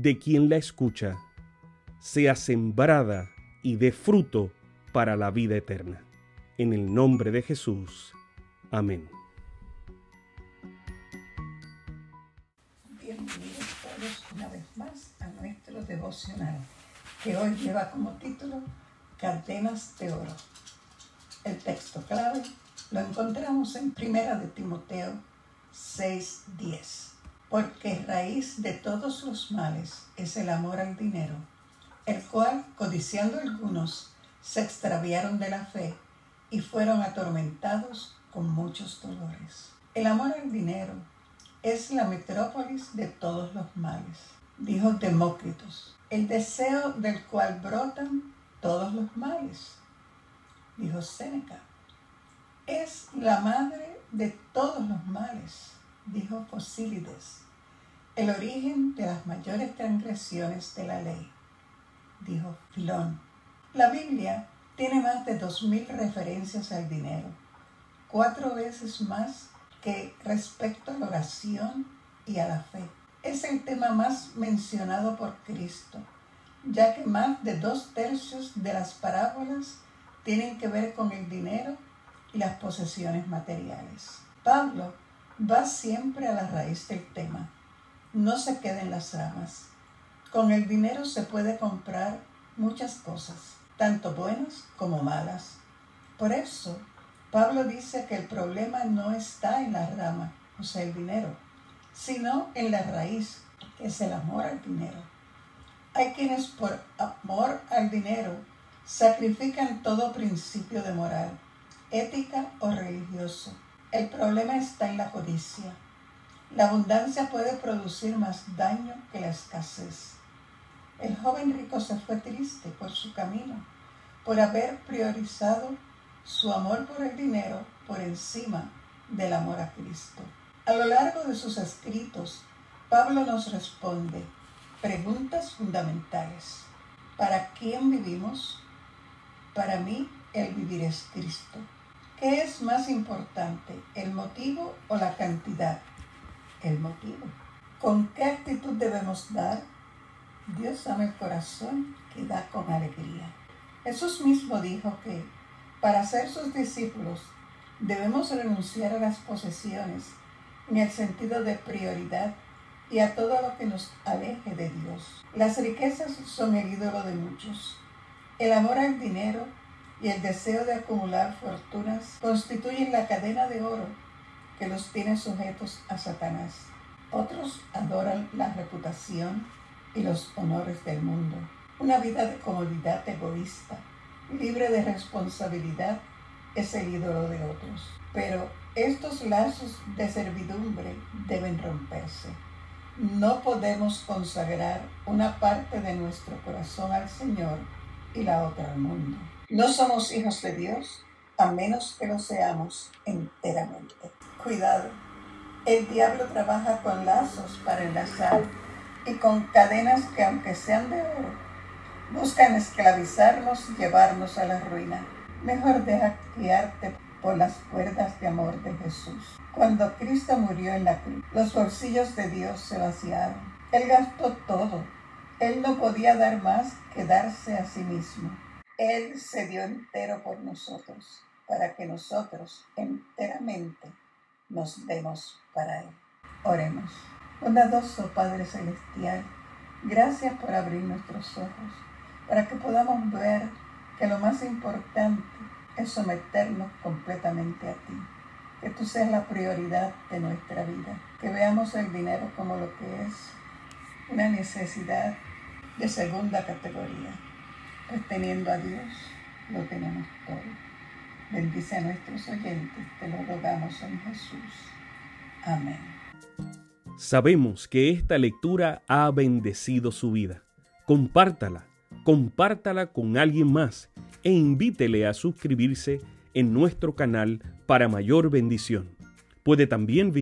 de quien la escucha, sea sembrada y dé fruto para la vida eterna. En el nombre de Jesús. Amén. Bienvenidos todos una vez más a nuestro devocional, que hoy lleva como título Cadenas de Oro. El texto clave lo encontramos en Primera de Timoteo 6:10. Porque raíz de todos los males es el amor al dinero, el cual, codiciando algunos, se extraviaron de la fe y fueron atormentados con muchos dolores. El amor al dinero es la metrópolis de todos los males, dijo Demócritos, el deseo del cual brotan todos los males, dijo Séneca. Es la madre de todos los males, dijo Fosílides, el origen de las mayores transgresiones de la ley, dijo Filón. La Biblia tiene más de dos mil referencias al dinero, cuatro veces más que respecto a la oración y a la fe. Es el tema más mencionado por Cristo, ya que más de dos tercios de las parábolas tienen que ver con el dinero y las posesiones materiales. Pablo va siempre a la raíz del tema, no se queda en las ramas. Con el dinero se puede comprar muchas cosas, tanto buenas como malas. Por eso, Pablo dice que el problema no está en la rama, o sea, el dinero, sino en la raíz, que es el amor al dinero. Hay quienes por amor al dinero sacrifican todo principio de moral, ética o religioso. El problema está en la codicia. La abundancia puede producir más daño que la escasez. El joven rico se fue triste por su camino, por haber priorizado su amor por el dinero por encima del amor a Cristo. A lo largo de sus escritos, Pablo nos responde preguntas fundamentales. ¿Para quién vivimos? Para mí, el vivir es Cristo. ¿Qué es más importante, el motivo o la cantidad? El motivo. ¿Con qué actitud debemos dar? Dios ama el corazón que da con alegría. Jesús mismo dijo que para ser sus discípulos debemos renunciar a las posesiones en el sentido de prioridad y a todo lo que nos aleje de Dios. Las riquezas son el ídolo de muchos. El amor al dinero y el deseo de acumular fortunas constituyen la cadena de oro que los tiene sujetos a Satanás. Otros adoran la reputación y los honores del mundo. Una vida de comodidad egoísta, libre de responsabilidad, es el ídolo de otros. Pero estos lazos de servidumbre deben romperse. No podemos consagrar una parte de nuestro corazón al Señor y la otra al mundo. No somos hijos de Dios a menos que lo seamos enteramente. Cuidado, el diablo trabaja con lazos para enlazar y con cadenas que aunque sean de oro, buscan esclavizarnos y llevarnos a la ruina. Mejor deja guiarte por las cuerdas de amor de Jesús. Cuando Cristo murió en la cruz, los bolsillos de Dios se vaciaron. Él gastó todo. Él no podía dar más que darse a sí mismo. Él se dio entero por nosotros, para que nosotros enteramente nos demos para Él. Oremos. Bondadoso Padre Celestial, gracias por abrir nuestros ojos para que podamos ver que lo más importante es someternos completamente a ti. Que tú seas la prioridad de nuestra vida. Que veamos el dinero como lo que es una necesidad de segunda categoría. Pues teniendo a Dios, lo tenemos todo. Bendice a nuestros oyentes, te lo rogamos en Jesús. Amén. Sabemos que esta lectura ha bendecido su vida. Compártala, compártala con alguien más e invítele a suscribirse en nuestro canal para mayor bendición. Puede también